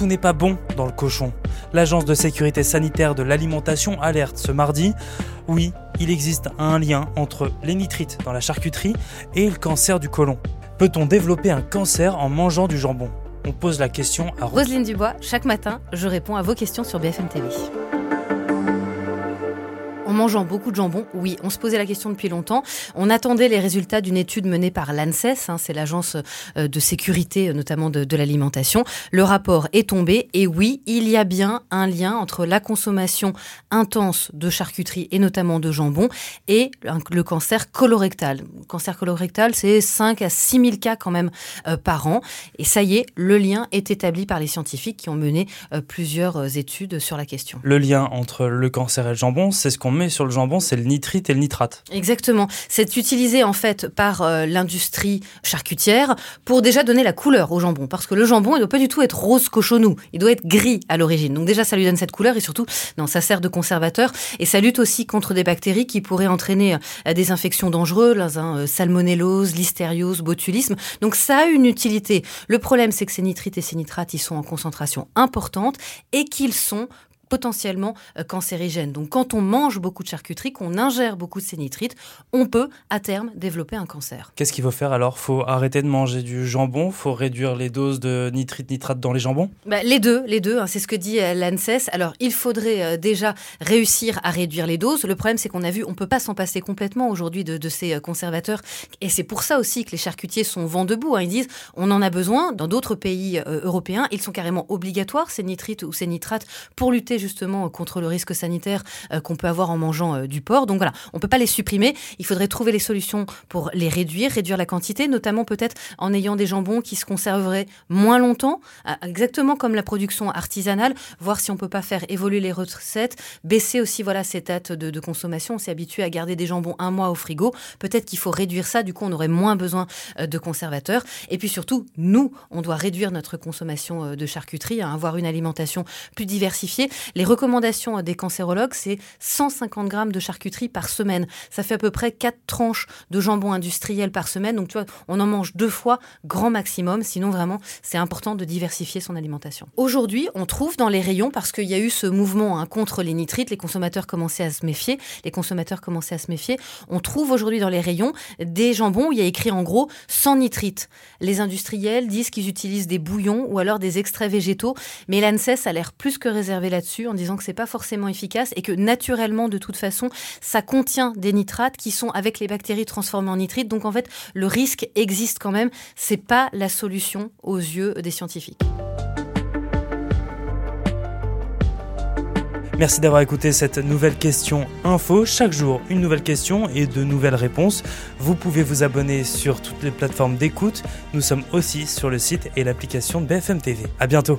tout n'est pas bon dans le cochon. L'Agence de sécurité sanitaire de l'alimentation alerte ce mardi. Oui, il existe un lien entre les nitrites dans la charcuterie et le cancer du côlon. Peut-on développer un cancer en mangeant du jambon? On pose la question à Roselyne Dubois. Chaque matin, je réponds à vos questions sur BFM TV. En mangeant beaucoup de jambon, oui, on se posait la question depuis longtemps. On attendait les résultats d'une étude menée par l'ANSES, hein, c'est l'agence euh, de sécurité euh, notamment de, l'alimentation. Le rapport est tombé et oui, il y a bien un lien entre la consommation intense de charcuterie et notamment de jambon et le cancer colorectal. Le cancer colorectal, c'est 5 à 6 000 cas quand même euh, par an. Et ça y est, le lien est établi par les scientifiques qui ont mené plusieurs études sur la question. Le lien entre le cancer et le jambon, c'est ce qu'on sur le jambon, c'est le nitrite et le nitrate. Exactement. C'est utilisé en fait par euh, l'industrie charcutière pour déjà donner la couleur au jambon. Parce que le jambon, il ne doit pas du tout être rose cochonou. Il doit être gris à l'origine. Donc déjà, ça lui donne cette couleur et surtout, non, ça sert de conservateur. Et ça lutte aussi contre des bactéries qui pourraient entraîner euh, des infections dangereuses, hein, euh, salmonellose, listériose, botulisme. Donc ça a une utilité. Le problème, c'est que ces nitrites et ces nitrates, ils sont en concentration importante et qu'ils sont potentiellement euh, cancérigène. Donc quand on mange beaucoup de charcuterie, qu'on ingère beaucoup de ces nitrites, on peut à terme développer un cancer. Qu'est-ce qu'il faut faire alors? Faut arrêter de manger du jambon? Faut réduire les doses de nitrite nitrate dans les jambons? Bah, Les deux, les deux. Hein, c'est ce que dit euh, l'ANSES. Alors il faudrait euh, déjà réussir à réduire les doses. Le problème c'est qu'on a vu, on peut pas s'en passer complètement aujourd'hui de, ces conservateurs. Et c'est pour ça aussi que les charcutiers sont vent debout. Hein. Ils disent on en a besoin. Dans d'autres pays européens, ils sont carrément obligatoires ces nitrites ou ces nitrates pour lutter justement contre le risque sanitaire euh, qu'on peut avoir en mangeant euh, du porc. Donc voilà, on ne peut pas les supprimer. Il faudrait trouver les solutions pour les réduire, réduire la quantité, notamment peut-être en ayant des jambons qui se conserveraient moins longtemps, euh, exactement comme la production artisanale, voir si on peut pas faire évoluer les recettes, baisser aussi voilà ces dates de, de consommation. On s'est habitué à garder des jambons un mois au frigo. Peut-être qu'il faut réduire ça. Du coup, on aurait moins besoin de conservateurs. Et puis surtout, nous, on doit réduire notre consommation de charcuterie, hein, avoir une alimentation plus diversifiée. Les recommandations des cancérologues, c'est 150 grammes de charcuterie par semaine. Ça fait à peu près 4 tranches de jambon industriel par semaine. Donc, tu vois, on en mange deux fois, grand maximum. Sinon, vraiment, c'est important de diversifier son alimentation. Aujourd'hui, on trouve dans les rayons, parce qu'il y a eu ce mouvement hein, contre les nitrites, les consommateurs commençaient à se méfier, les consommateurs commençaient à se méfier. On trouve aujourd'hui dans les rayons des jambons où il y a écrit en gros sans nitrite. Les industriels disent qu'ils utilisent des bouillons ou alors des extraits végétaux, mais l'ANSES a l'air plus que réservé en disant que c'est pas forcément efficace et que naturellement, de toute façon, ça contient des nitrates qui sont avec les bactéries transformées en nitrites. Donc en fait, le risque existe quand même. C'est pas la solution aux yeux des scientifiques. Merci d'avoir écouté cette nouvelle question info. Chaque jour, une nouvelle question et de nouvelles réponses. Vous pouvez vous abonner sur toutes les plateformes d'écoute. Nous sommes aussi sur le site et l'application de BFM TV. À bientôt.